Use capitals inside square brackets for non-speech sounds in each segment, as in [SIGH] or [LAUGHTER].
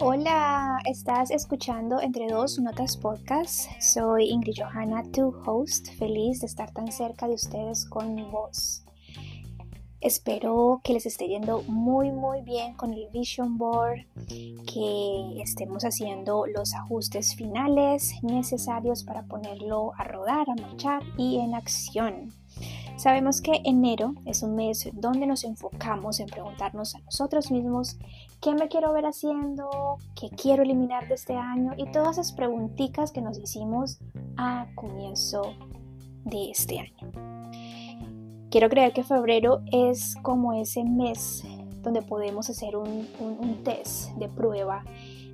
Hola, estás escuchando Entre Dos Notas Podcast. Soy Ingrid Johanna, tu host, feliz de estar tan cerca de ustedes con mi voz. Espero que les esté yendo muy muy bien con el Vision Board, que estemos haciendo los ajustes finales necesarios para ponerlo a rodar, a marchar y en acción. Sabemos que enero es un mes donde nos enfocamos en preguntarnos a nosotros mismos qué me quiero ver haciendo, qué quiero eliminar de este año y todas esas preguntitas que nos hicimos a comienzo de este año. Quiero creer que febrero es como ese mes donde podemos hacer un, un test de prueba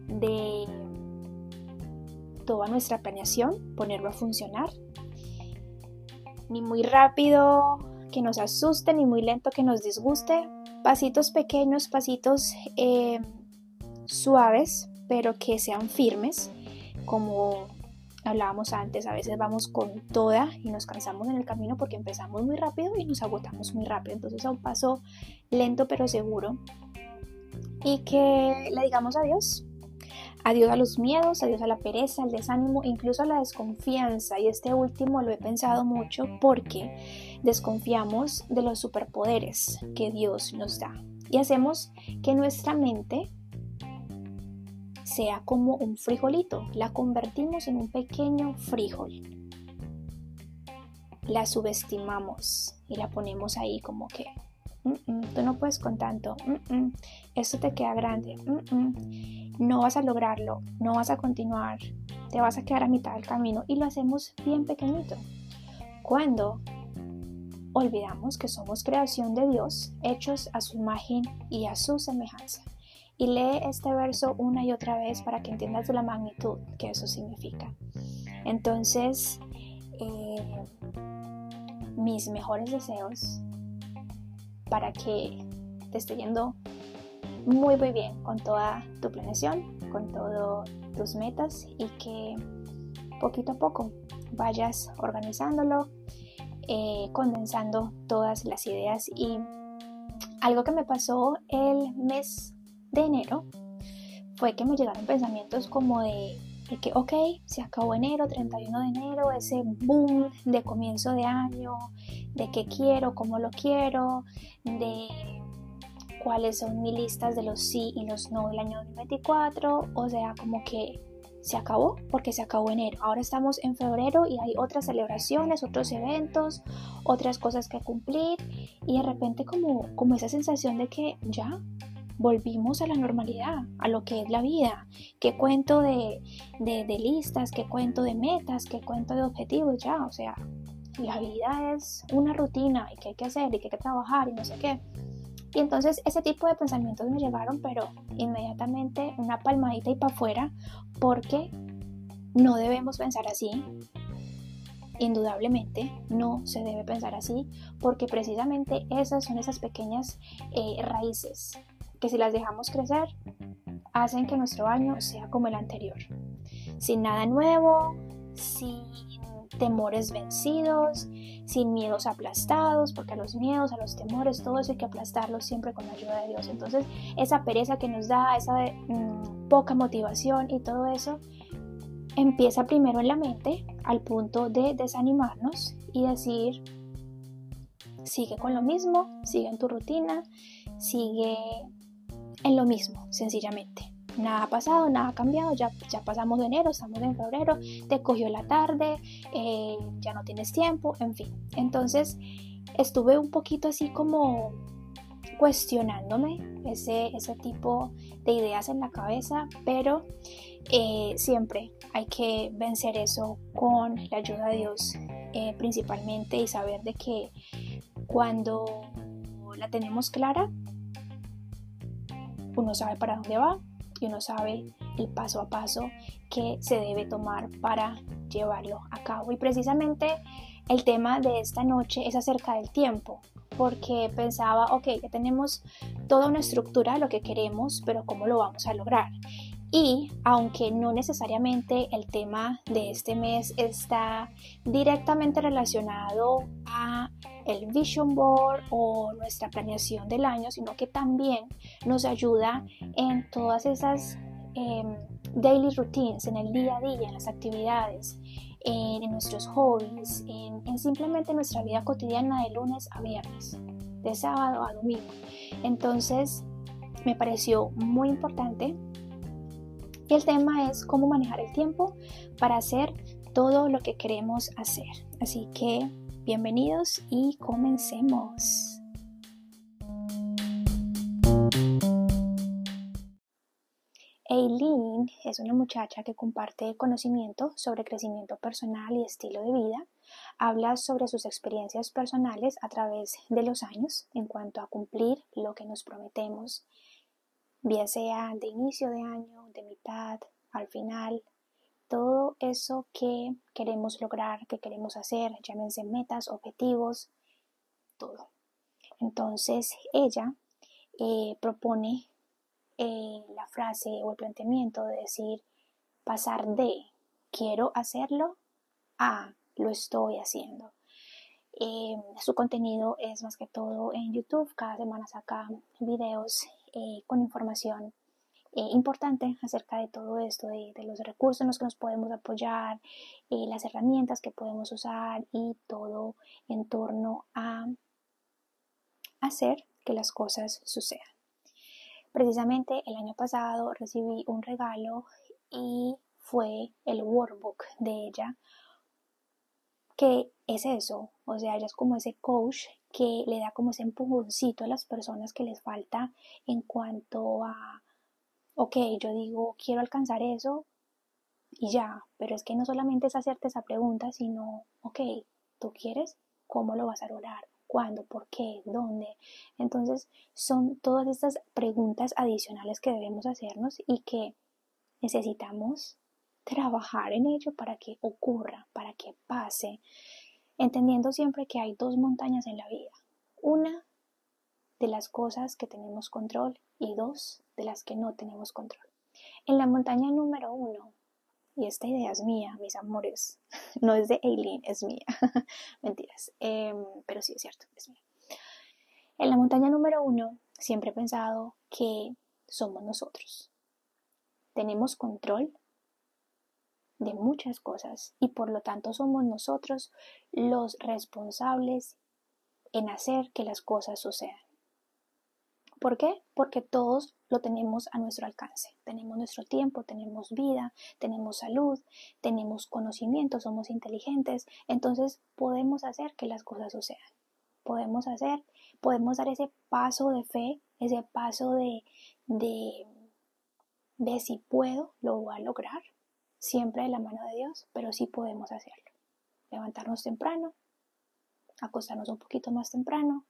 de toda nuestra planeación, ponerlo a funcionar ni muy rápido que nos asuste, ni muy lento que nos disguste. Pasitos pequeños, pasitos eh, suaves, pero que sean firmes, como hablábamos antes, a veces vamos con toda y nos cansamos en el camino porque empezamos muy rápido y nos agotamos muy rápido. Entonces a un paso lento pero seguro. Y que le digamos adiós, Adiós a los miedos, adiós a la pereza, al desánimo, incluso a la desconfianza. Y este último lo he pensado mucho porque desconfiamos de los superpoderes que Dios nos da. Y hacemos que nuestra mente sea como un frijolito. La convertimos en un pequeño frijol. La subestimamos y la ponemos ahí como que tú no puedes con tanto, esto te queda grande, no vas a lograrlo, no vas a continuar, te vas a quedar a mitad del camino y lo hacemos bien pequeñito. Cuando olvidamos que somos creación de Dios, hechos a su imagen y a su semejanza. Y lee este verso una y otra vez para que entiendas la magnitud que eso significa. Entonces, eh, mis mejores deseos para que te esté yendo muy muy bien con toda tu planeación, con todas tus metas y que poquito a poco vayas organizándolo, eh, condensando todas las ideas. Y algo que me pasó el mes de enero fue que me llegaron pensamientos como de de que, ok, se acabó enero, 31 de enero, ese boom de comienzo de año, de qué quiero, cómo lo quiero, de cuáles son mis listas de los sí y los no del año 2024, o sea, como que se acabó porque se acabó enero. Ahora estamos en febrero y hay otras celebraciones, otros eventos, otras cosas que cumplir y de repente como, como esa sensación de que ya volvimos a la normalidad, a lo que es la vida. ¿Qué cuento de, listas? ¿Qué cuento de metas? ¿Qué cuento de objetivos? Ya, o sea, la vida es una rutina y que hay que hacer y que hay que trabajar y no sé qué. Y entonces ese tipo de pensamientos me llegaron, pero inmediatamente una palmadita y para afuera, porque no debemos pensar así. Indudablemente no se debe pensar así, porque precisamente esas son esas pequeñas eh, raíces que si las dejamos crecer, hacen que nuestro año sea como el anterior. Sin nada nuevo, sin temores vencidos, sin miedos aplastados, porque a los miedos, a los temores, todo eso hay que aplastarlos siempre con la ayuda de Dios. Entonces, esa pereza que nos da, esa mm, poca motivación y todo eso, empieza primero en la mente al punto de desanimarnos y decir, sigue con lo mismo, sigue en tu rutina, sigue en lo mismo, sencillamente. Nada ha pasado, nada ha cambiado, ya, ya pasamos de enero, estamos en febrero, te cogió la tarde, eh, ya no tienes tiempo, en fin. Entonces estuve un poquito así como cuestionándome ese, ese tipo de ideas en la cabeza, pero eh, siempre hay que vencer eso con la ayuda de Dios eh, principalmente y saber de que cuando la tenemos clara, uno sabe para dónde va y uno sabe el paso a paso que se debe tomar para llevarlo a cabo. Y precisamente el tema de esta noche es acerca del tiempo, porque pensaba, ok, ya tenemos toda una estructura lo que queremos, pero ¿cómo lo vamos a lograr? Y aunque no necesariamente el tema de este mes está directamente relacionado a el vision board o nuestra planeación del año, sino que también nos ayuda en todas esas em, daily routines, en el día a día, en las actividades, en, nuestros hobbies, en, en simplemente nuestra vida cotidiana de lunes a viernes, de sábado a domingo. Entonces, me pareció muy importante. Y el tema es cómo manejar el tiempo para hacer todo lo que queremos hacer. Así que bienvenidos y comencemos. Eileen es una muchacha que comparte conocimiento sobre crecimiento personal y estilo de vida. Habla sobre sus experiencias personales a través de los años en cuanto a cumplir lo que nos prometemos, bien sea de inicio de año, de mitad, al final, todo eso que queremos lograr, que queremos hacer, llámense metas, objetivos, todo. Entonces ella eh, propone eh, la frase o el planteamiento de decir pasar de quiero hacerlo a lo estoy haciendo. Eh, su contenido es más que todo en YouTube. Cada semana saca videos eh, con información importante acerca de todo esto, de, de, los recursos en los que nos podemos apoyar, las herramientas que podemos usar y todo en torno a hacer que las cosas sucedan. Precisamente el año pasado recibí un regalo y fue el workbook de ella, que es eso, o sea, ella es como ese coach que le da como ese empujoncito a las personas que les falta en cuanto a, ok, yo digo, quiero alcanzar eso y ya, pero es que no solamente es hacerte esa pregunta, sino, ok, ¿tú quieres? ¿Cómo lo vas a lograr? cuándo, por qué, dónde. Entonces son todas estas preguntas adicionales que debemos hacernos y que necesitamos trabajar en ello para que ocurra, para que pase, entendiendo siempre que hay dos montañas en la vida. Una de las cosas que tenemos control y dos de las que no tenemos control. En la montaña número uno y esta idea es mía, mis amores, [LAUGHS] no es de Aileen, es mía. [LAUGHS] Mentiras, em, pero sí es cierto, es mía. En la montaña número uno siempre he pensado que somos nosotros. Tenemos control de muchas cosas y por lo tanto somos nosotros los responsables en hacer que las cosas sucedan. ¿Por qué? Porque todos lo tenemos a nuestro alcance. Tenemos nuestro tiempo, tenemos vida, tenemos salud, tenemos conocimiento, somos inteligentes. Entonces podemos hacer que las cosas sucedan. Podemos hacer, podemos dar ese paso de fe, ese paso de, de, de si puedo, lo voy a lograr. Siempre de la mano de Dios, pero sí podemos hacerlo. Levantarnos temprano, acostarnos un poquito más temprano.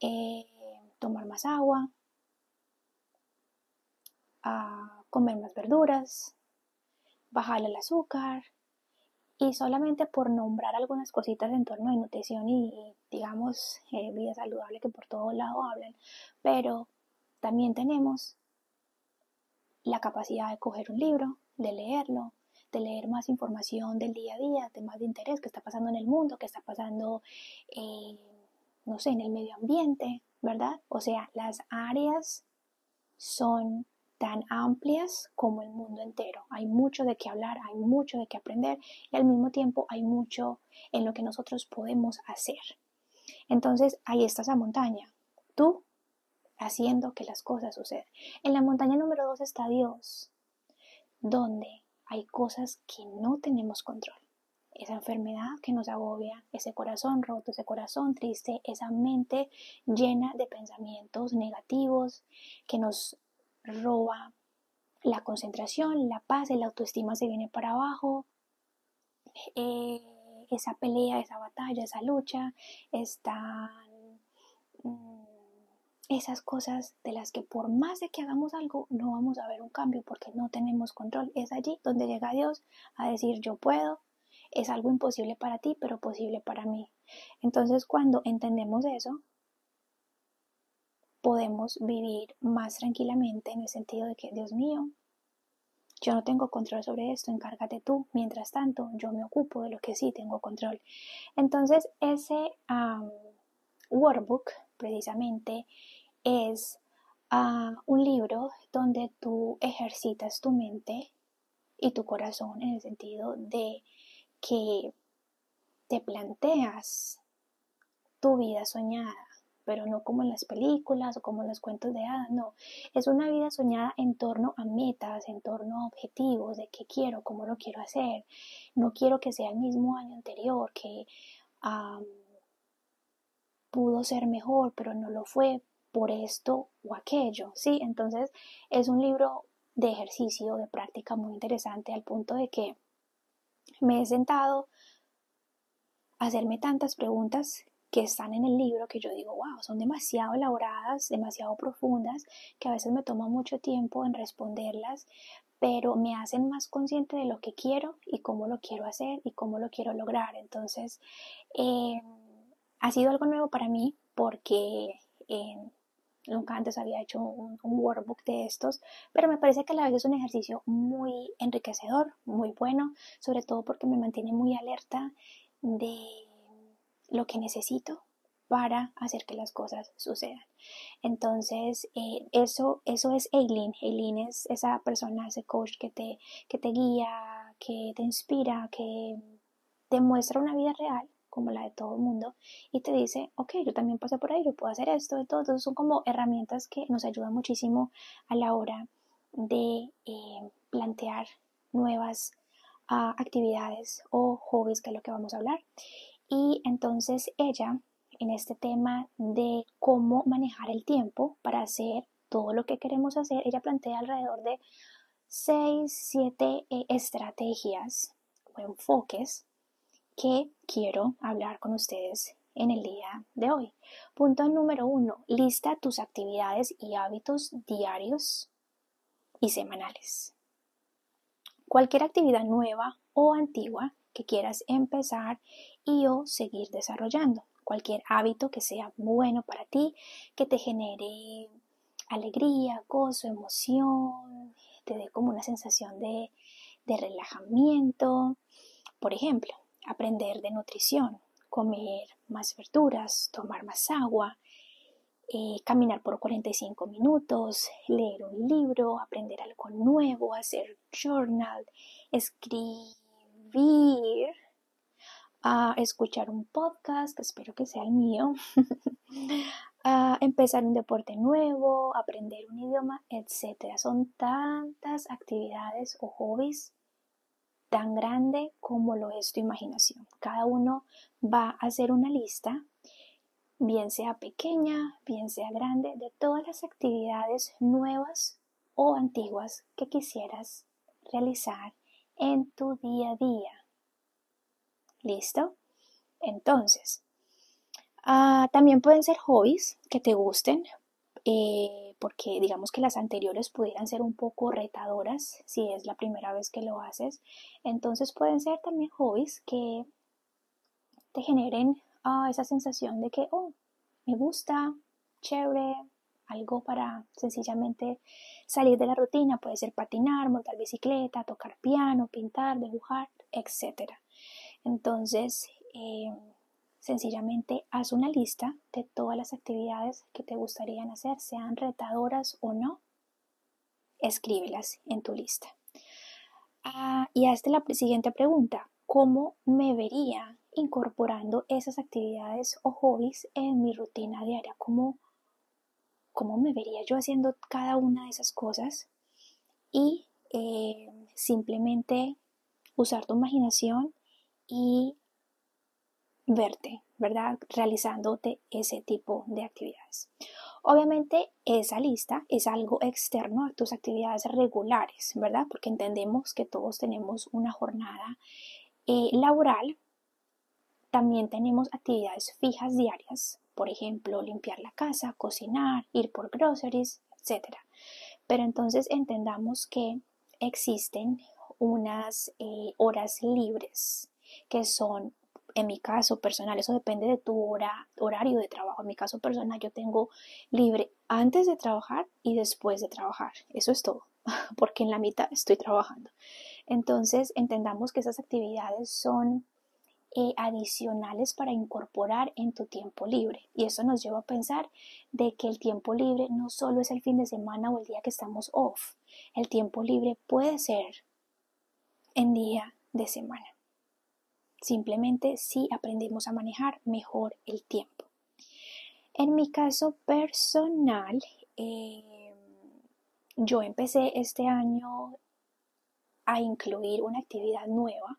Eh, tomar más agua, a comer más verduras, bajar el azúcar y solamente por nombrar algunas cositas en torno de nutrición y, digamos eh, vida saludable que por todo lado hablan, pero también tenemos la capacidad de coger un libro, de leerlo, de leer más información del día a día, temas de interés que está pasando en el mundo, que está pasando, eh, no sé, en el medio ambiente, ¿verdad? O sea, las áreas son tan amplias como el mundo entero. Hay mucho de qué hablar, hay mucho de qué aprender y al mismo tiempo hay mucho en lo que nosotros podemos hacer. Entonces, ahí está esa montaña. Tú haciendo que las cosas sucedan. En la montaña número dos está Dios, donde hay cosas que no tenemos control. Esa enfermedad que nos agobia, ese corazón roto, ese corazón triste, esa mente llena de pensamientos negativos que nos roba la concentración, la paz, la autoestima se viene para abajo, eh, esa pelea, esa batalla, esa lucha, están mm, esas cosas de las que por más de que hagamos algo no vamos a ver un cambio porque no tenemos control. Es allí donde llega Dios a decir yo puedo, es algo imposible para ti, pero posible para mí. Entonces, cuando entendemos eso, podemos vivir más tranquilamente en el sentido de que, Dios mío, yo no tengo control sobre esto, encárgate tú. Mientras tanto, yo me ocupo de lo que sí tengo control. Entonces, ese workbook precisamente es ah, un libro donde tú ejercitas tu mente y tu corazón en el sentido de que te planteas tu vida soñada, pero no como en las películas o como en los cuentos de hadas, no. Es una vida soñada en torno a metas, en torno a objetivos, de qué quiero, cómo lo quiero hacer. No quiero que sea el mismo año anterior, que pudo ser mejor, pero no lo fue por esto o aquello, ¿sí? Entonces es un libro de ejercicio, de práctica muy interesante al punto de que me he sentado a hacerme tantas preguntas que están en el libro que yo digo, wow, son demasiado elaboradas, demasiado profundas, que a veces me toma mucho tiempo en responderlas, pero me hacen más consciente de lo que quiero y cómo lo quiero hacer y cómo lo quiero lograr. Entonces, eh, ha sido algo nuevo para mí porque eh, nunca antes había hecho un, workbook de estos, pero me parece que a la vez es un ejercicio muy enriquecedor, muy bueno, sobre todo porque me mantiene muy alerta de lo que necesito para hacer que las cosas sucedan. Entonces, eh, eso, eso es Eileen. Eileen es esa persona, ese coach que te, que te guía, que te inspira, que te muestra una vida real como la de todo el mundo y te dice, ok, yo también pasé por ahí, yo puedo hacer esto, y todo. Entonces son como herramientas que nos ayudan muchísimo a la hora de eh, plantear nuevas ah, actividades o hobbies, que es lo que vamos a hablar. Y entonces ella, en este tema de cómo manejar el tiempo para hacer todo lo que queremos hacer, ella plantea alrededor de 6, 7 eh, estrategias o enfoques que quiero hablar con ustedes en el día de hoy. Punto número uno, lista tus actividades y hábitos diarios y semanales. Cualquier actividad nueva o antigua que quieras empezar y o seguir desarrollando. Cualquier hábito que sea bueno para ti, que te genere alegría, gozo, emoción, te dé como una sensación de, de relajamiento. Por ejemplo, aprender de nutrición, comer más verduras, tomar más agua, eh, caminar por 45 minutos, leer un libro, aprender algo nuevo, hacer journal, escribir, escuchar un podcast, que espero que sea el mío, [LAUGHS] empezar un deporte nuevo, aprender un idioma, etc. Son tantas actividades o hobbies tan grande como lo es tu imaginación. Cada uno va a hacer una lista, bien sea pequeña, bien sea grande, de todas las actividades nuevas o antiguas que quisieras realizar en tu día a día. ¿Listo? Entonces, ah, también pueden ser hobbies que te gusten. Eh, porque digamos que las anteriores pudieran ser un poco retadoras si es la primera vez que lo haces. Entonces pueden ser también hobbies que te generen ah, esa sensación de que, oh, me gusta, chévere, algo para sencillamente salir de la rutina. Puede ser patinar, montar bicicleta, tocar piano, pintar, dibujar, etc. Entonces, eh, Sencillamente haz una lista de todas las actividades que te gustarían hacer, sean retadoras o no. Escríbelas en tu lista. Ah, y hazte la siguiente pregunta. ¿Cómo me vería incorporando esas actividades o hobbies en mi rutina diaria? ¿Cómo, cómo me vería yo haciendo cada una de esas cosas? Y eh, simplemente usar tu imaginación y verte, ¿verdad? Realizándote ese tipo de actividades. Obviamente esa lista es algo externo a tus actividades regulares, ¿verdad? Porque entendemos que todos tenemos una jornada eh, laboral. También tenemos actividades fijas diarias, por ejemplo, limpiar la casa, cocinar, ir por groceries, etc. Pero entonces entendamos que existen unas eh, horas libres que son en mi caso personal, eso depende de tu hora, horario de trabajo. En mi caso personal, yo tengo libre antes de trabajar y después de trabajar. Eso es todo. [LAUGHS] porque en la mitad estoy trabajando. Entonces, entendamos que esas actividades son eh, adicionales para incorporar en tu tiempo libre. Y eso nos lleva a pensar de que el tiempo libre no solo es el fin de semana o el día que estamos off. El tiempo libre puede ser en día de semana. Simplemente si aprendemos a manejar mejor el tiempo. En mi caso personal, eh, yo empecé este año a incluir una actividad nueva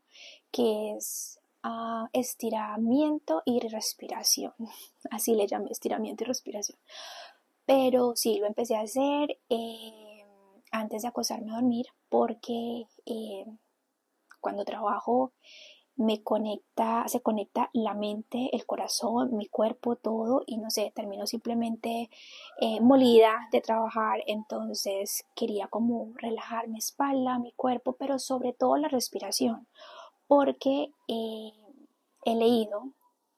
que es ah, estiramiento y respiración. [LAUGHS] Así le llamé estiramiento y respiración. Pero sí, lo empecé a hacer eh, antes de acostarme a dormir porque eh, cuando trabajo me conecta, se conecta la mente, el corazón, mi cuerpo, todo y no sé, termino simplemente eh, molida de trabajar, entonces quería como relajar mi espalda, mi cuerpo, pero sobre todo la respiración, porque eh, he leído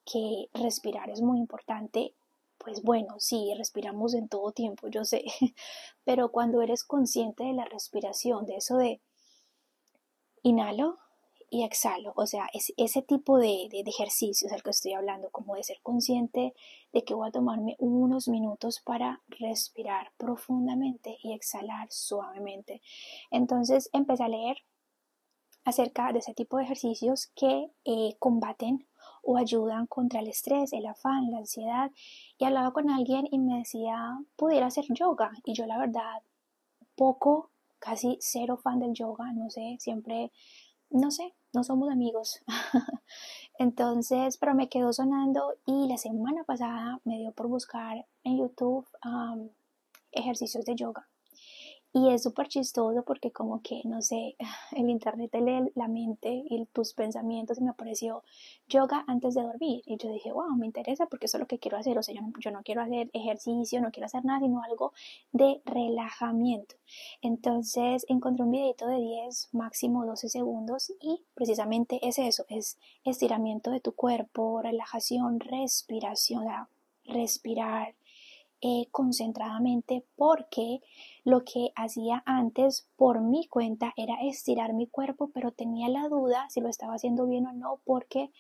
que respirar es muy importante. Pues bueno, sí, respiramos en todo tiempo, yo sé, [LAUGHS] pero cuando eres consciente de la respiración, de eso de inhalo, y exhalo. O sea, es ese tipo de, de, ejercicios al que estoy hablando, como de ser consciente de que voy a tomarme unos minutos para respirar profundamente y exhalar suavemente. Entonces empecé a leer acerca de ese tipo de ejercicios que eh, combaten o ayudan contra el estrés, el afán, la ansiedad. Y hablaba con alguien y me decía, pudiera hacer yoga. Y yo la verdad, poco, casi cero fan del yoga, no sé, siempre no sé, no somos amigos. [LAUGHS] Entonces, pero me quedó sonando y la semana pasada me dio por buscar en YouTube ejercicios de yoga. Y es súper chistoso porque como que, no sé, [SIGHS] el internet te lee la mente y tus pensamientos y me apareció yoga antes de dormir. Y yo dije, wow, me interesa porque eso es lo que quiero hacer. O sea, yo no, yo no quiero hacer ejercicio, no quiero hacer nada, sino algo de relajamiento. Entonces encontré un videito de 10, máximo 12 segundos y precisamente es eso, es estiramiento de tu cuerpo, relajación, respiración, respirar eh, concentradamente porque lo que hacía antes por mi cuenta era estirar mi cuerpo, pero tenía la duda si lo estaba haciendo bien o no porque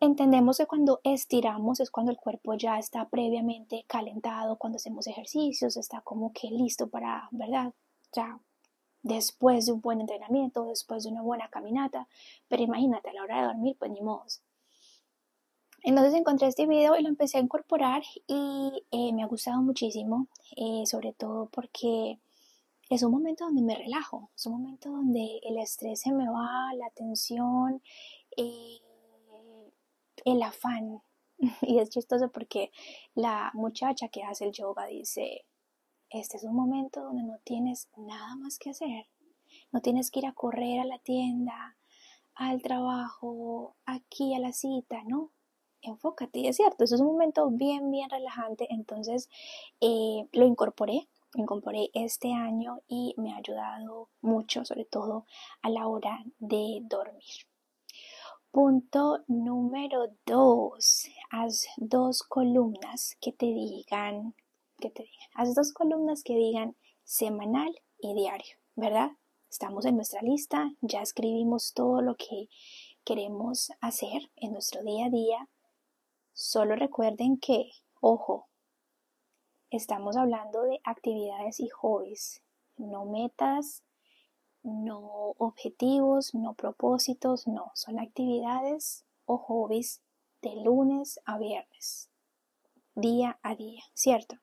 entendemos que cuando estiramos es cuando el cuerpo ya está previamente calentado, cuando hacemos ejercicios, está como que listo para, ¿verdad? Ya después de un buen entrenamiento, después de una buena caminata, pero imagínate a la hora de dormir, pues ni modo. Entonces encontré este video y lo empecé a incorporar y eh, me ha gustado muchísimo, eh, sobre todo porque es un momento donde me relajo, es un momento donde el estrés se me va, la tensión, eh, el afán. [LAUGHS] Y es chistoso porque la muchacha que hace el yoga dice, este es un momento donde no tienes nada más que hacer, no tienes que ir a correr a la tienda, al trabajo, aquí a la cita, ¿no? Enfócate. Y es cierto, eso es un momento bien, bien relajante. Entonces eh, lo incorporé, lo incorporé este año y me ha ayudado mucho, sobre todo a la hora de dormir. Punto número dos, haz dos columnas que te digan, que te digan, haz dos columnas que digan semanal y diario, ¿verdad? Estamos en nuestra lista, ya escribimos todo lo que queremos hacer en nuestro día a día, Solo recuerden que, ojo, estamos hablando de actividades y hobbies, no metas, no objetivos, no propósitos, no, son actividades o hobbies de lunes a viernes, día a día, ¿cierto?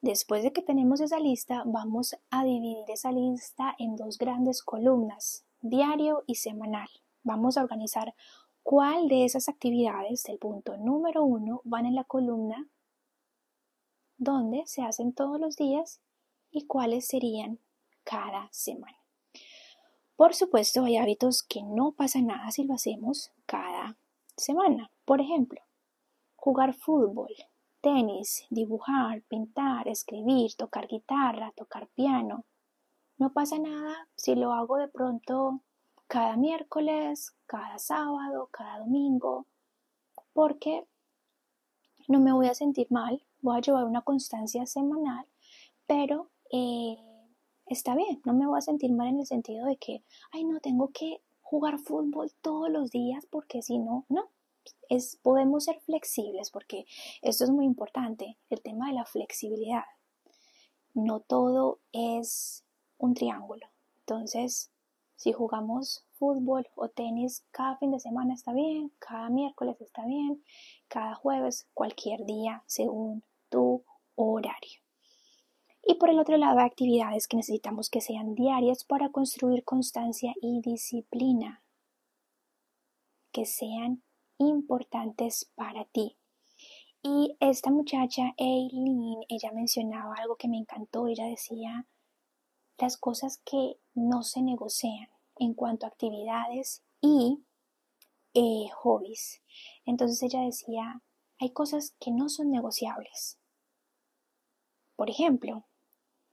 Después de que tenemos esa lista, vamos a dividir esa lista en dos grandes columnas, diario y semanal. Vamos a organizar ¿Cuál de esas actividades del punto número uno van en la columna donde se hacen todos los días y cuáles serían cada semana? Por supuesto, hay hábitos que no pasa nada si lo hacemos cada semana. Por ejemplo, jugar fútbol, tenis, dibujar, pintar, escribir, tocar guitarra, tocar piano. No pasa nada si lo hago de pronto cada miércoles, cada sábado, cada domingo, porque no me voy a sentir mal, voy a llevar una constancia semanal, pero eh, está bien, no me voy a sentir mal en el sentido de que, ay, no, tengo que jugar fútbol todos los días porque si no, no. Es, podemos ser flexibles porque esto es muy importante, el tema de la flexibilidad. No todo es un triángulo. Entonces, si jugamos fútbol o tenis cada fin de semana está bien, cada miércoles está bien, cada jueves, cualquier día según tu horario. Y por el otro lado, actividades que necesitamos que sean diarias para construir constancia y disciplina, que sean importantes para ti. Y esta muchacha, Eileen, ella mencionaba algo que me encantó. Ella decía las cosas que no se negocian en cuanto a actividades y eh, hobbies. Entonces ella decía, hay cosas que no son negociables. Por ejemplo,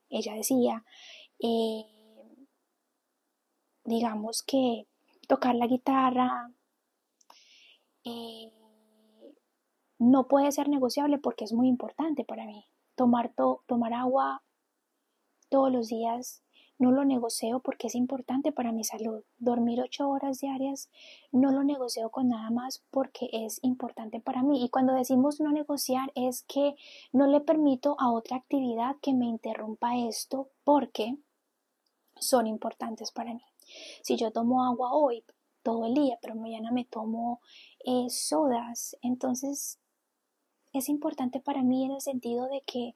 ella decía, eh, digamos que tocar la guitarra eh, no puede ser negociable porque es muy importante para mí. Tomar, tomar agua todos los días no lo negocio porque es importante para mi salud. Dormir ocho horas diarias no lo negocio con nada más porque es importante para mí. Y cuando decimos no negociar es que no le permito a otra actividad que me interrumpa esto porque son importantes para mí. Si yo tomo agua hoy todo el día, pero mañana me tomo eh, sodas, entonces es importante para mí en el sentido de que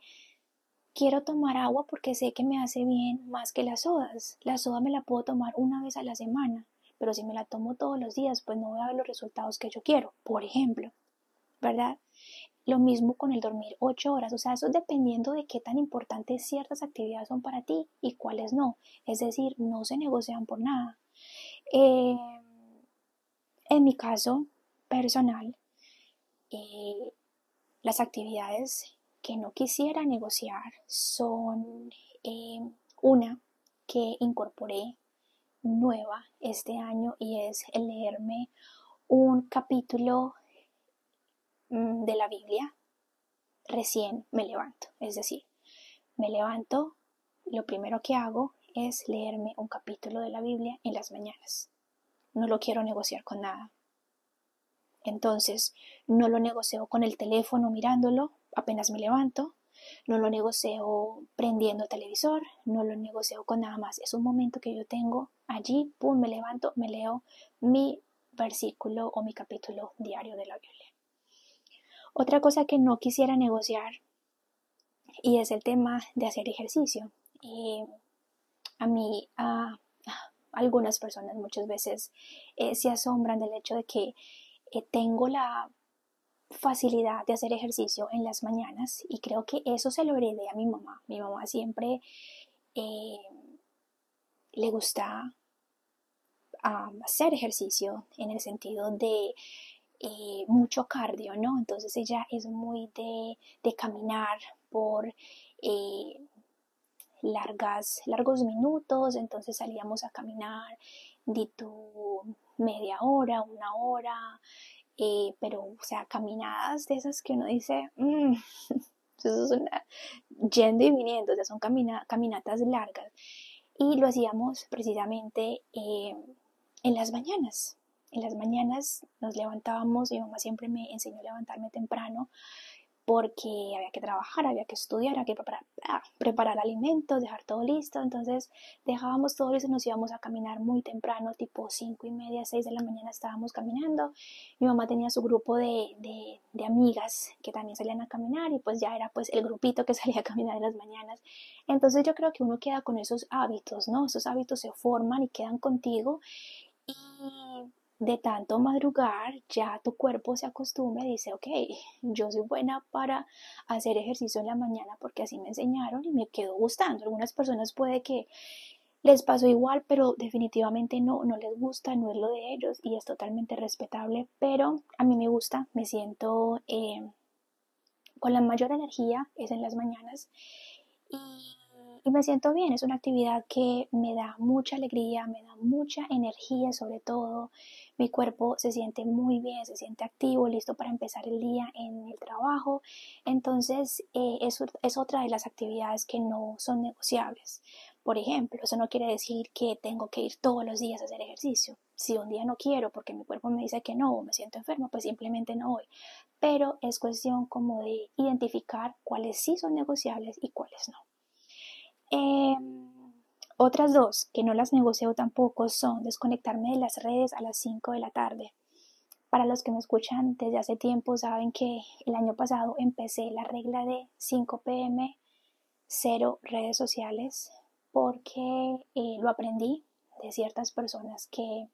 Quiero tomar agua porque sé que me hace bien más que las sodas. La soda me la puedo tomar una vez a la semana, pero si me la tomo todos los días, pues no voy a ver los resultados que yo quiero, por ejemplo, ¿verdad? Lo mismo con el dormir ocho horas, o sea, eso dependiendo de qué tan importantes ciertas actividades son para ti y cuáles no. Es decir, no se negocian por nada. Eh, en mi caso personal, eh, las actividades que no quisiera negociar son eh, una que incorporé nueva este año y es el leerme un capítulo mm, de la Biblia recién me levanto. Es decir, me levanto, lo primero que hago es leerme un capítulo de la Biblia en las mañanas. No lo quiero negociar con nada. Entonces, no lo negocio con el teléfono mirándolo, apenas me levanto, no lo negocio prendiendo el televisor, no lo negocio con nada más. Es un momento que yo tengo allí, pum, me levanto, me leo mi versículo o mi capítulo diario de la Biblia. Otra cosa que no quisiera negociar y es el tema de hacer ejercicio. a mí, a, algunas personas muchas veces eh, se asombran del hecho de que eh, tengo la facilidad de hacer ejercicio en las mañanas y creo que eso se lo heredé a mi mamá. Mi mamá siempre eh, le gusta hacer ejercicio en el sentido de eh, mucho cardio, ¿no? Entonces ella es muy de, caminar por eh, largas, largos minutos, entonces salíamos a caminar de tu media hora, una hora, eh, pero, o sea, caminadas de esas que uno dice, mmm, [LAUGHS] eso es una, yendo y viniendo, o sea, son caminatas largas. Y lo hacíamos precisamente eh, en las mañanas. En las mañanas nos levantábamos, mi mamá siempre me enseñó a levantarme temprano porque había que trabajar, había que estudiar, había que preparar, ah, preparar alimentos, dejar todo listo. Entonces dejábamos todo listo y nos íbamos a caminar muy temprano, tipo cinco y media, seis de la mañana estábamos caminando. Mi mamá tenía su grupo de, de, de, amigas que también salían a caminar y pues ya era pues el grupito que [LAUGHS] salía a caminar en las mañanas. Entonces yo creo que uno queda con esos hábitos, ¿no? Esos hábitos se forman y quedan contigo. Y de tanto madrugar, ya tu cuerpo se acostumbra y dice, ok, yo soy buena para hacer ejercicio en la mañana porque así me enseñaron y me quedó gustando. Algunas personas puede que les pasó igual, pero definitivamente no, no les gusta, no es lo de ellos y es totalmente respetable, pero a mí me gusta, me siento eh, con la mayor energía, es en las mañanas y me siento bien. Es una actividad que me da mucha alegría, me da mucha energía sobre todo. Mi cuerpo se siente muy bien, se siente activo, listo para empezar el día en el trabajo. Entonces, eh, es, otra de las actividades que no son negociables. Por ejemplo, eso no quiere decir que tengo que ir todos los días a hacer ejercicio. Si un día no quiero porque mi cuerpo me dice que no o me siento enfermo, pues simplemente no voy. Pero es cuestión como de identificar cuáles sí son negociables y cuáles no. Em, otras dos que no las negocio tampoco son desconectarme de las redes a las 5 de la tarde. Para los que me escuchan desde hace tiempo saben que el año pasado empecé la regla de 5 pm, cero redes sociales, porque eh, lo aprendí de ciertas personas que,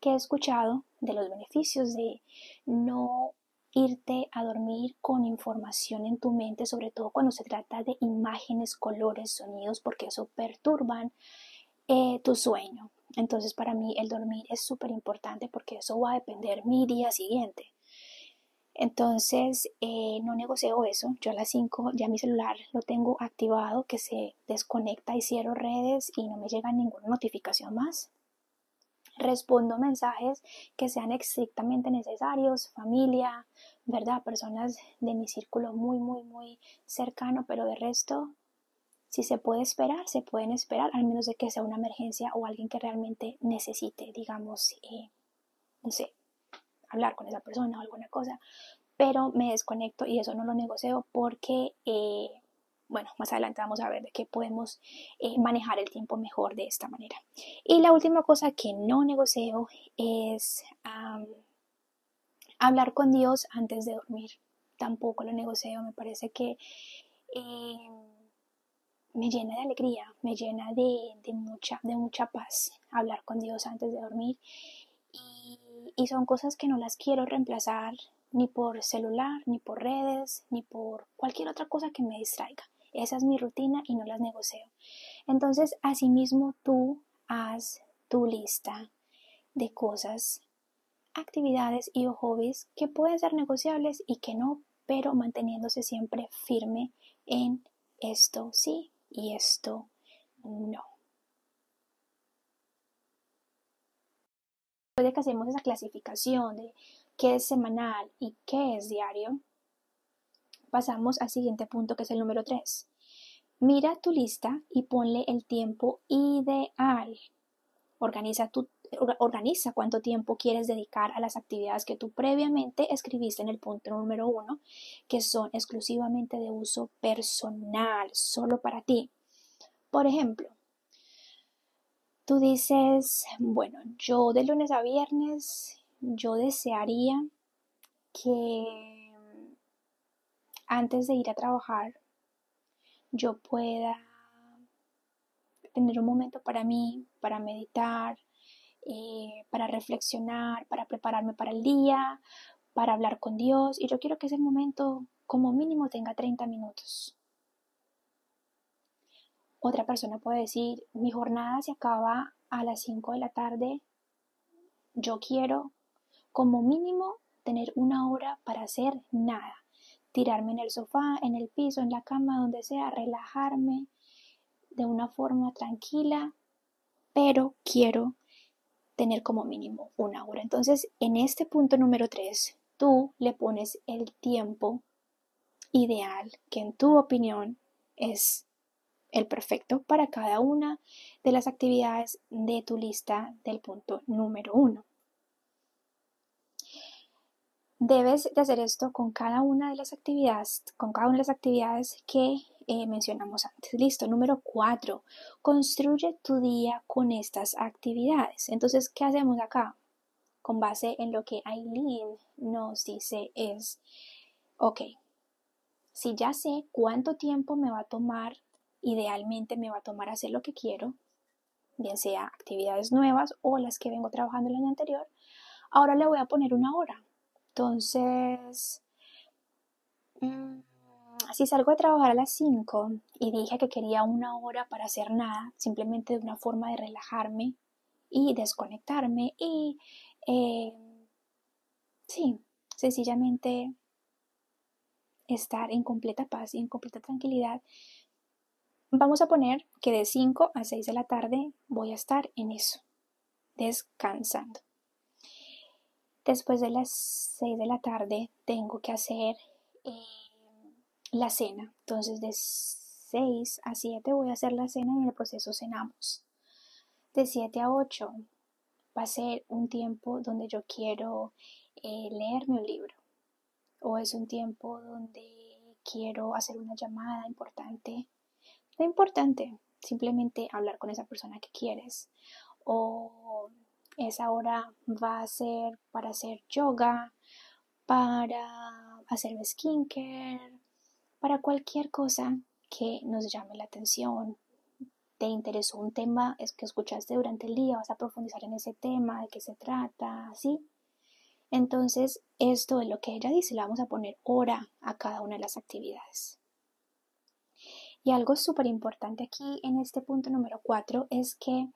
que he escuchado de los beneficios de no irte a dormir con información en tu mente, sobre todo cuando se trata de imágenes, colores, sonidos, porque eso perturban eh, tu sueño. Entonces para mí el dormir es súper importante porque eso va a depender mi día siguiente. Entonces eh, no negocio eso. Yo a las 5 ya mi celular lo tengo activado que se desconecta y cierro redes y no me llega ninguna notificación más respondo mensajes que sean estrictamente necesarios, familia, ¿verdad? Personas de mi círculo muy, muy, muy cercano, pero de resto, si se puede esperar, se pueden esperar, al menos de que sea una emergencia o alguien que realmente necesite, digamos, eh, no sé, hablar con esa persona o alguna cosa, pero me desconecto y eso no lo negocio porque eh, bueno, más adelante vamos a ver de qué podemos eh, manejar el tiempo mejor de esta manera. Y la última cosa que no negocio es hablar con Dios antes de dormir. Tampoco lo negocio, me parece que eh, me llena de alegría, me llena de, mucha, de mucha paz hablar con Dios antes de dormir. y son cosas que no las quiero reemplazar ni por celular, ni por redes, ni por cualquier otra cosa que me distraiga. Esa es mi rutina y no las negocio. Entonces, asimismo, tú haz tu lista de cosas, actividades y hobbies que pueden ser negociables y que no, pero manteniéndose siempre firme en esto sí y esto no. Después de que hacemos esa clasificación de qué es semanal y qué es diario, pasamos al siguiente punto que es el número 3. Mira tu lista y ponle el tiempo ideal. Organiza, tu, organiza cuánto tiempo quieres dedicar a las actividades que tú previamente escribiste en el punto número 1, que son exclusivamente de uso personal, solo para ti. Por ejemplo, tú dices, bueno, yo de lunes a viernes, yo desearía que antes de ir a trabajar yo pueda tener un momento para mí, para meditar, eh, para reflexionar, para prepararme para el día, para hablar con Dios. Y yo quiero que ese momento como mínimo tenga 30 minutos. Otra persona puede decir, mi jornada se acaba a las 5 de la tarde. Yo quiero como mínimo tener una hora para hacer nada tirarme en el sofá, en el piso, en la cama, donde sea, relajarme de una forma tranquila, pero quiero tener como mínimo una hora. Entonces, en este punto número 3, tú le pones el tiempo ideal que en tu opinión es el perfecto para cada una de las actividades de tu lista del punto número 1. Debes de hacer esto con cada una de las actividades, con cada una de las actividades que eh, mencionamos antes. Listo. Número cuatro. Construye tu día con estas actividades. Entonces, ¿qué hacemos acá? Con base en lo que Aileen nos dice es, ok, si ya sé cuánto tiempo me va a tomar, idealmente me va a tomar hacer lo que quiero, bien sea actividades nuevas o las que vengo trabajando el año anterior, ahora le voy a poner una hora entonces, mm, si salgo de trabajar a las 5 y dije que quería una hora para hacer nada, simplemente de una forma de relajarme y desconectarme y, eh, sí, sencillamente estar en completa paz y en completa tranquilidad. Vamos a poner que de 5 a 6 de la tarde voy a estar en eso, descansando. Después de las 6 de la tarde tengo que hacer eh, la cena. Entonces de 6 a 7 voy a hacer la cena y en el proceso cenamos. De 7 a 8 va a ser un tiempo donde yo quiero eh, leerme un libro o es un tiempo donde quiero hacer una llamada importante. No importante, simplemente hablar con esa persona que quieres. O esa hora va a ser para hacer yoga, para hacer skincare, para cualquier cosa que nos llame la atención. Te interesó un tema es que escuchaste durante el día, vas a profundizar en ese tema, de qué se trata, ¿sí? Entonces, esto es lo que ella dice, le vamos a poner hora a cada una de las actividades. Y algo súper importante aquí en este punto número 4 es que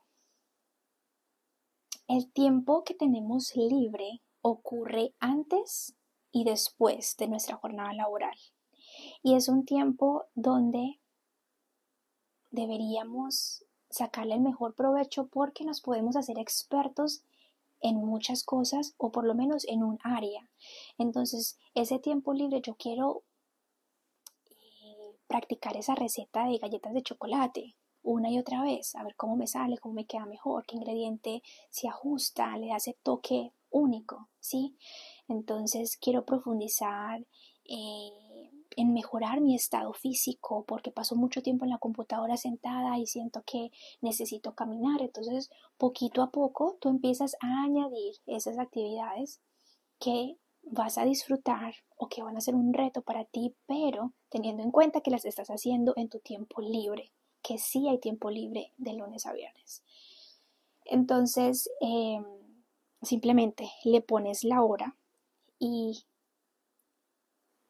el tiempo que tenemos libre ocurre antes y después de nuestra jornada laboral. Y es un tiempo donde deberíamos sacarle el mejor provecho porque nos podemos hacer expertos en muchas cosas o por lo menos en un área. Entonces, ese tiempo libre yo quiero eh, practicar esa receta de galletas de chocolate una y otra vez, a ver cómo me sale, cómo me queda mejor, qué ingrediente se ajusta, le hace toque único, ¿sí? Entonces quiero profundizar eh, en mejorar mi estado físico porque paso mucho tiempo en la computadora sentada y siento que necesito caminar. Entonces, poquito a poco tú empiezas a añadir esas actividades que vas a disfrutar o que van a ser un reto para ti, pero teniendo en cuenta que las estás haciendo en tu tiempo libre, que sí hay tiempo libre de lunes a viernes. Entonces, em, simplemente le pones la hora y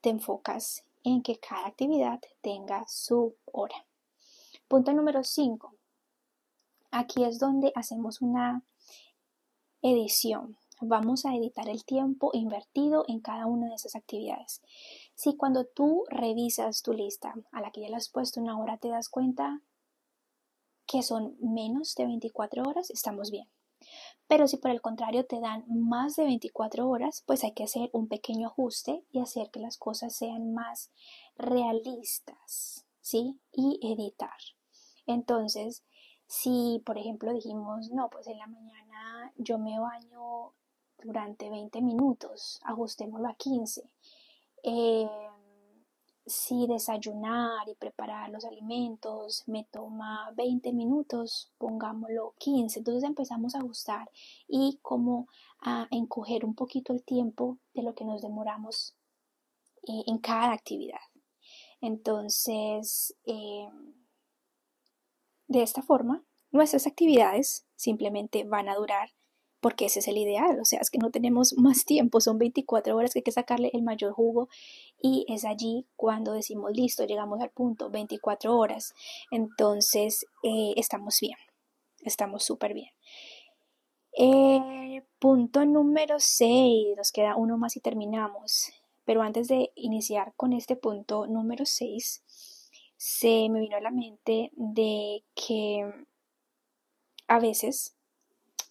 te enfocas en que cada actividad tenga su hora. Punto número 5. Aquí es donde hacemos una edición. Vamos a editar el tiempo invertido en cada una de esas actividades. Si cuando tú revisas tu lista a la que ya le has puesto una hora te das cuenta que son menos de 24 horas, estamos bien. Pero si por el contrario te dan más de 24 horas, pues hay que hacer un pequeño ajuste y hacer que las cosas sean más realistas, ¿sí? Y editar. Entonces, si por ejemplo dijimos, no, pues en la mañana yo me baño durante 20 minutos, ajustémoslo a 15. Eh, si desayunar y preparar los alimentos me toma 20 minutos, pongámoslo 15. Entonces empezamos a ajustar y como a encoger un poquito el tiempo de lo que nos demoramos eh, en cada actividad. Entonces, em, de esta forma, nuestras actividades simplemente van a durar porque ese es el ideal, o sea, es que no tenemos más tiempo, son 24 horas que hay que sacarle el mayor jugo y es allí cuando decimos listo, llegamos al punto, 24 horas, entonces eh, estamos bien, estamos súper bien. Eh, punto número 6, nos queda uno más y terminamos, pero antes de iniciar con este punto número 6, se me vino a la mente de que a veces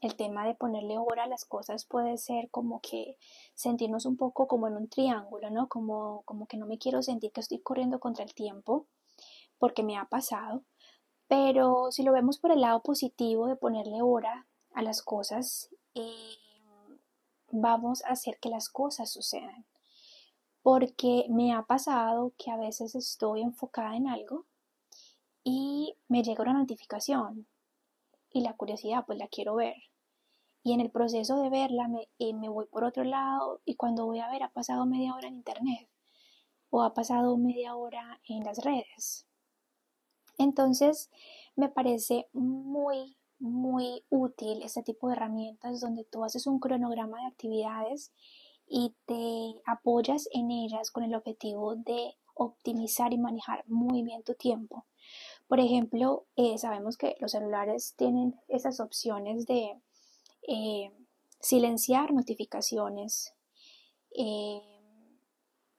el tema de ponerle hora a las cosas puede ser como que sentirnos un poco como en un triángulo, ¿no? Como, como que no me quiero sentir que estoy corriendo contra el tiempo, porque me ha pasado. Pero si lo vemos por el lado positivo de ponerle hora a las cosas, eh, vamos a hacer que las cosas sucedan. Porque me ha pasado que a veces estoy enfocada en algo y me llega una notificación y la curiosidad pues la quiero ver. Y en el proceso de verla me, eh, me voy por otro lado y cuando voy a ver ha pasado media hora en internet o ha pasado media hora en las redes. Entonces me parece muy, muy útil este tipo de herramientas donde tú haces un cronograma de actividades y te apoyas en ellas con el objetivo de optimizar y manejar muy bien tu tiempo. Por ejemplo, eh, sabemos que los celulares tienen esas opciones de eh, silenciar notificaciones. Eh,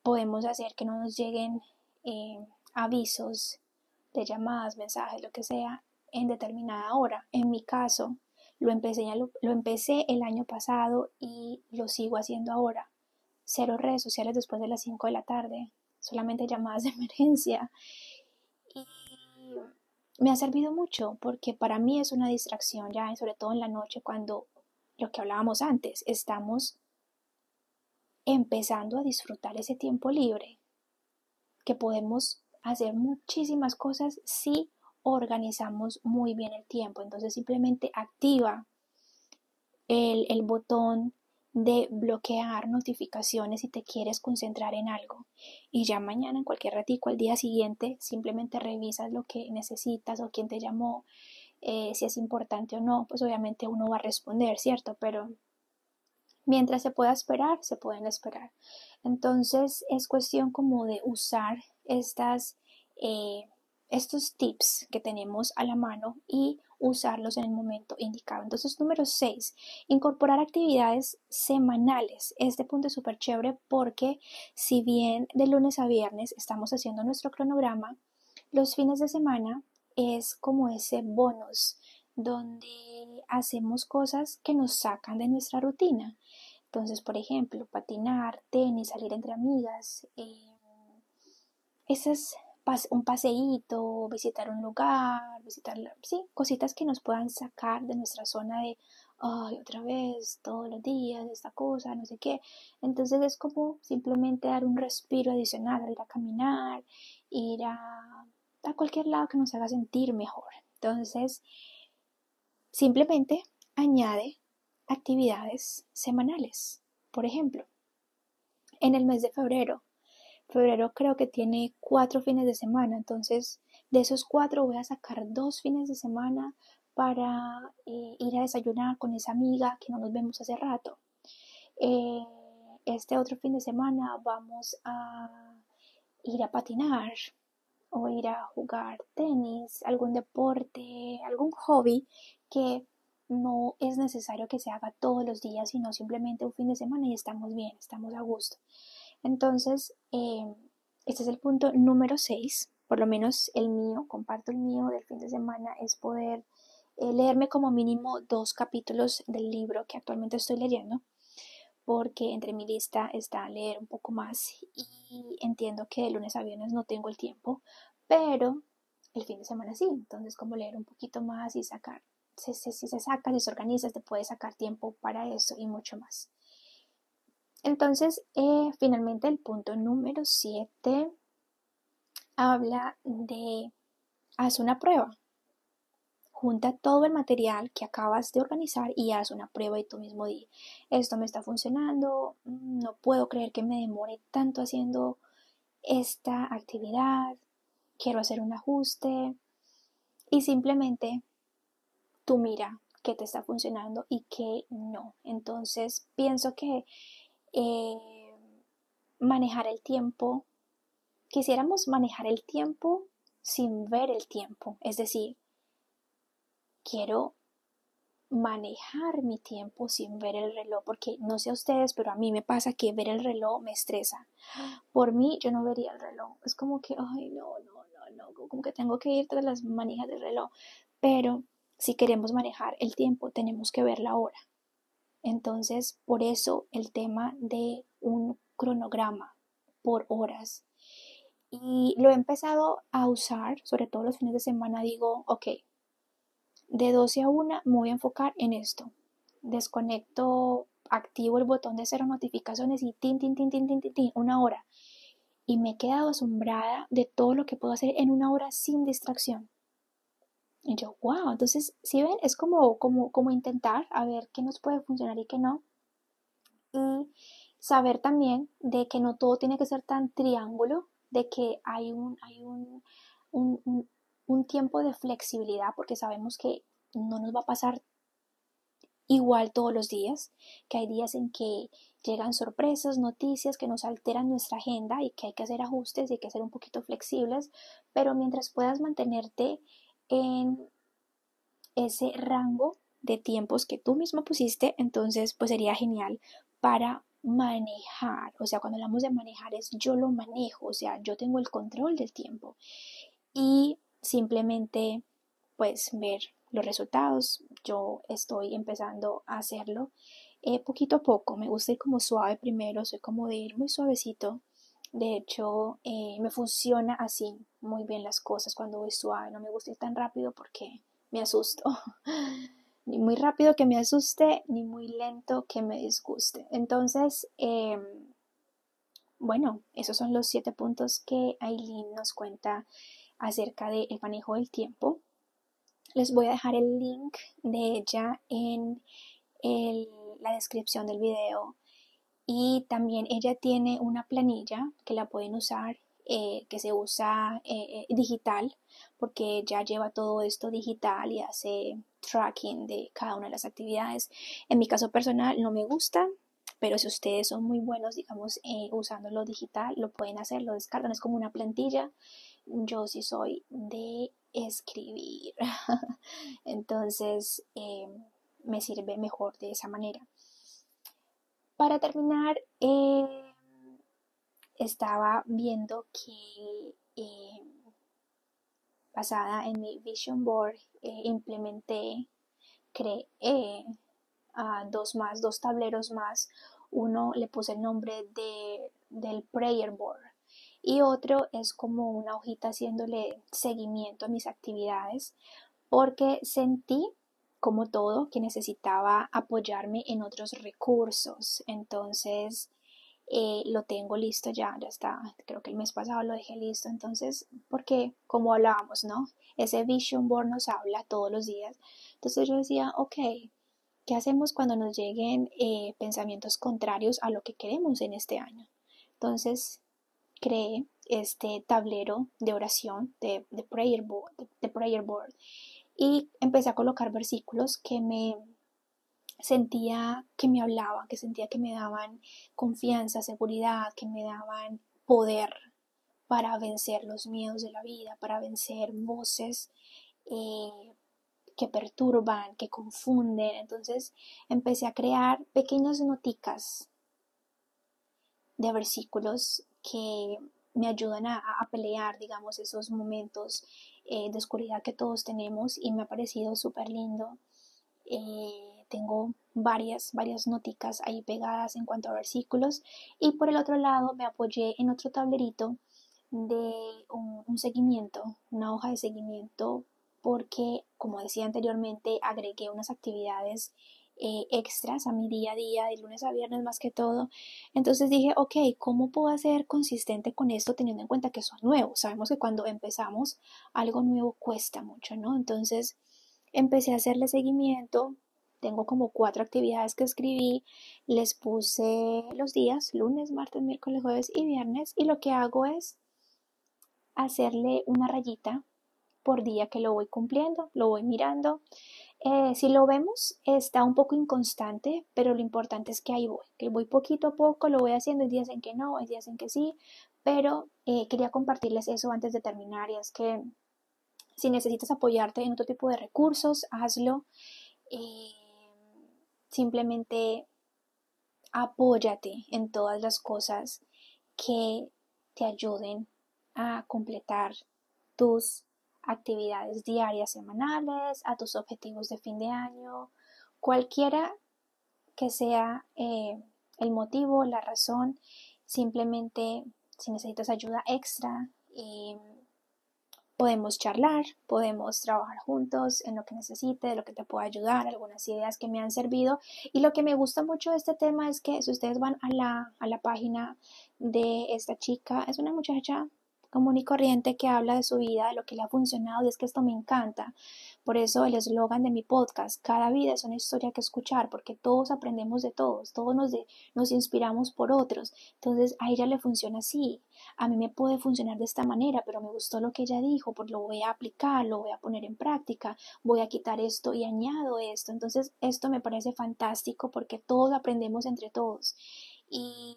podemos hacer que no nos lleguen avisos de llamadas, mensajes, lo que sea, en determinada hora. En mi caso, lo empecé, lo, lo empecé el año pasado y lo sigo haciendo ahora. Cero redes sociales después de las 5 de la tarde, solamente llamadas de [LAUGHS] emergencia. Y me ha servido mucho porque para mí es una distracción ya, sobre todo en la noche cuando lo que hablábamos antes, estamos empezando a disfrutar ese tiempo libre, que podemos hacer muchísimas cosas si organizamos muy bien el tiempo. Entonces simplemente activa el, botón de bloquear notificaciones si te quieres concentrar en algo y ya mañana en cualquier ratico al día siguiente simplemente revisas lo que necesitas o quién te llamó eh, si es importante o no pues obviamente uno va a responder cierto pero mientras se pueda esperar se pueden esperar entonces es cuestión como de usar estas eh, estos tips que tenemos a la mano y usarlos en el momento indicado. Entonces, número 6, incorporar actividades semanales. Este punto es súper chévere porque si bien de lunes a viernes estamos haciendo nuestro cronograma, los fines de semana es como ese bonus donde hacemos cosas que nos sacan de nuestra rutina. Entonces, por ejemplo, patinar, tenis, salir entre amigas, eh, un paseíto, visitar un lugar, visitar, sí, cositas que nos puedan sacar de nuestra zona de, ay, otra vez, todos los días, esta cosa, no sé qué. Entonces es como simplemente dar un respiro adicional, ir a caminar, ir a, a cualquier lado que nos haga sentir mejor. Entonces, simplemente añade actividades semanales. Por ejemplo, en el mes de febrero febrero creo que tiene cuatro fines de semana, entonces de esos cuatro voy a sacar dos fines de semana para eh, ir a desayunar con esa amiga que no nos vemos hace rato. Eh, este otro fin de semana vamos a ir a patinar o ir a jugar tenis, algún deporte, algún hobby que no es necesario que se haga todos los días, sino simplemente un fin de semana y estamos bien, estamos a gusto. Entonces, eh, este es el punto número 6, por lo menos el mío, comparto el mío del fin de semana, es poder eh, leerme como mínimo dos capítulos del libro que actualmente estoy leyendo, porque entre mi lista está leer un poco más y entiendo que de lunes a viernes no tengo el tiempo, pero el fin de semana sí, entonces como leer un poquito más y sacar, si, si se saca, si se organiza, te puede sacar tiempo para eso y mucho más. Entonces, eh, finalmente el punto número 7 habla de haz una prueba. Junta todo el material que acabas de organizar y haz una prueba y tú mismo di, esto me está funcionando, mm, no puedo creer que me demore tanto haciendo esta actividad, quiero hacer un ajuste y simplemente tú mira qué te está funcionando y qué no. Entonces pienso que eh, manejar el tiempo, quisiéramos manejar el tiempo sin ver el tiempo, es decir, quiero manejar mi tiempo sin ver el reloj, porque no sé a ustedes, pero a mí me pasa que ver el reloj me estresa. Por mí yo no vería el reloj, es como que, ay, no, no, no, no, como que tengo que ir tras las manijas del reloj, pero si queremos manejar el tiempo tenemos que ver la hora. Entonces, por eso el tema de un cronograma por horas. Y lo he empezado a usar, sobre todo los fines de semana, digo, ok, de 12 a 1 me voy a enfocar en esto. Desconecto, activo el botón de cero notificaciones y tin, tin, tin, tin, tin, tin, tin, una hora. Y me he quedado asombrada de todo lo que puedo hacer en una hora sin distracción. Y yo, wow, entonces, si ven, es como, como, como intentar a ver qué nos puede funcionar y qué no. Y saber también de que no todo tiene que ser tan triángulo, de que hay un, hay un, un, un tiempo de flexibilidad, porque sabemos que no nos va a pasar igual todos los días, que hay días en que llegan sorpresas, noticias que nos alteran nuestra agenda y que hay que hacer ajustes y hay que ser un poquito flexibles, pero mientras puedas mantenerte en ese rango de tiempos que tú mismo pusiste, entonces pues sería genial para manejar. O sea, cuando hablamos de manejar es yo lo manejo, o sea, yo tengo el control del tiempo y simplemente pues ver los resultados. Yo estoy empezando a hacerlo eh, poquito a poco. Me gusta ir como suave primero, soy como de ir muy suavecito De hecho, eh, me funciona así muy bien las cosas cuando voy suave. No me gusta ir tan rápido porque me asusto. [LAUGHS] ni muy rápido que me asuste, ni muy lento que me disguste. Entonces, em, bueno, esos son los siete puntos que Aileen nos cuenta acerca del manejo del tiempo. Les voy a dejar el link de ella en la descripción del video y también ella tiene una planilla que la pueden usar eh, que se usa eh, eh, digital porque ya lleva todo esto digital y hace tracking de cada una de las actividades. En mi caso personal no me gusta, pero si ustedes son muy buenos, digamos, usando lo digital, lo pueden hacer, lo descargan, es como una plantilla. Yo sí soy de escribir, [LAUGHS] entonces me sirve mejor de esa manera. Para terminar, estaba viendo que eh, basada en mi vision board eh, implementé, creé dos más, dos tableros más. Uno le puse el nombre de, del prayer board y otro es como una hojita haciéndole seguimiento a mis actividades porque sentí como todo que necesitaba apoyarme en otros recursos. Entonces, eh, lo tengo listo ya, ya está, creo que el mes pasado lo dejé listo, entonces, porque como hablábamos, ¿no? Ese vision board nos habla todos los días, entonces yo decía, ok, ¿qué hacemos cuando nos lleguen eh, pensamientos contrarios a lo que queremos en este año? Entonces, creé este tablero de oración de, de prayer board, de prayer board y empecé a colocar versículos que me sentía que me hablaban, que sentía que me daban confianza, seguridad, que me daban poder para vencer los miedos de la vida, para vencer voces eh, que perturban, que confunden. Entonces empecé a crear pequeñas noticas de versículos que me ayudan a, pelear, digamos, esos momentos eh, de oscuridad que todos tenemos y me ha parecido súper lindo. Eh, tengo varias, varias noticas ahí pegadas en cuanto a versículos y por el otro lado me apoyé en otro tablerito de un, seguimiento, una hoja de seguimiento porque como decía anteriormente agregué unas actividades eh, extras a mi día a día, de lunes a viernes más que todo. Entonces dije, ok, ¿cómo puedo ser consistente con esto teniendo en cuenta que son nuevos? Sabemos que cuando empezamos algo nuevo cuesta mucho, ¿no? Entonces empecé a hacerle seguimiento, tengo como cuatro actividades que escribí, les puse los días, lunes, martes, miércoles, jueves y viernes, y lo que hago es hacerle una rayita por día que lo voy cumpliendo, lo voy mirando. Eh, si lo vemos, está un poco inconstante, pero lo importante es que ahí voy, que voy poquito a poco, lo voy haciendo, hay días en que no, hay días en que sí, pero eh, quería compartirles eso antes de terminar y es que si necesitas apoyarte en otro tipo de recursos, hazlo. Eh, Simplemente apóyate en todas las cosas que te ayuden a completar tus actividades diarias, semanales, a tus objetivos de fin de año, cualquiera que sea eh, el motivo, la razón, simplemente si necesitas ayuda extra, eh, Podemos charlar, podemos trabajar juntos en lo que necesite, lo que te pueda ayudar, algunas ideas que me han servido. Y lo que me gusta mucho de este tema es que si ustedes van a la, a la página de esta chica, es una muchacha común y corriente que habla de su vida, de lo que le ha funcionado y es que esto me encanta. Por eso el eslogan de mi podcast, cada vida es una historia que escuchar, porque todos aprendemos de todos, todos nos, nos inspiramos por otros. Entonces a ella le funciona así, a mí me puede funcionar de esta manera, pero me gustó lo que ella dijo, pues lo voy a aplicar, lo voy a poner en práctica, voy a quitar esto y añado esto. Entonces esto me parece fantástico porque todos aprendemos entre todos. Y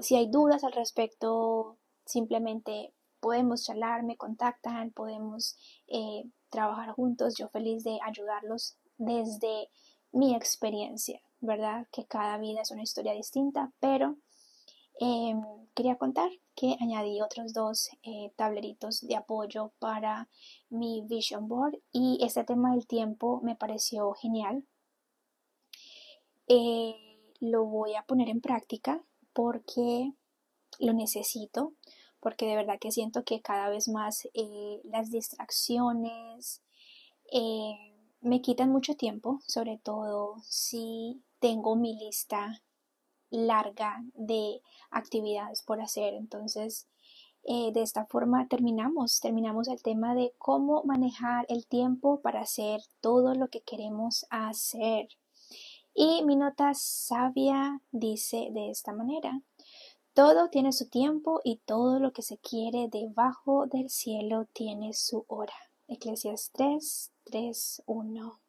si hay dudas al respecto, simplemente podemos charlar, me contactan, podemos eh, trabajar juntos. Yo feliz de ayudarlos desde mi experiencia, ¿verdad? Que cada vida es una historia distinta, pero em, quería contar que añadí otros dos eh, tableritos de apoyo para mi vision board y este tema del tiempo me pareció genial. Eh, lo voy a poner en práctica porque lo necesito porque de verdad que siento que cada vez más eh, las distracciones eh, me quitan mucho tiempo, sobre todo si tengo mi lista larga de actividades por hacer. Entonces, eh, de esta forma terminamos, terminamos el tema de cómo manejar el tiempo para hacer todo lo que queremos hacer. Y mi nota sabia dice de esta manera, todo tiene su tiempo y todo lo que se quiere debajo del cielo tiene su hora. Eclesiastes 3, 3, 1.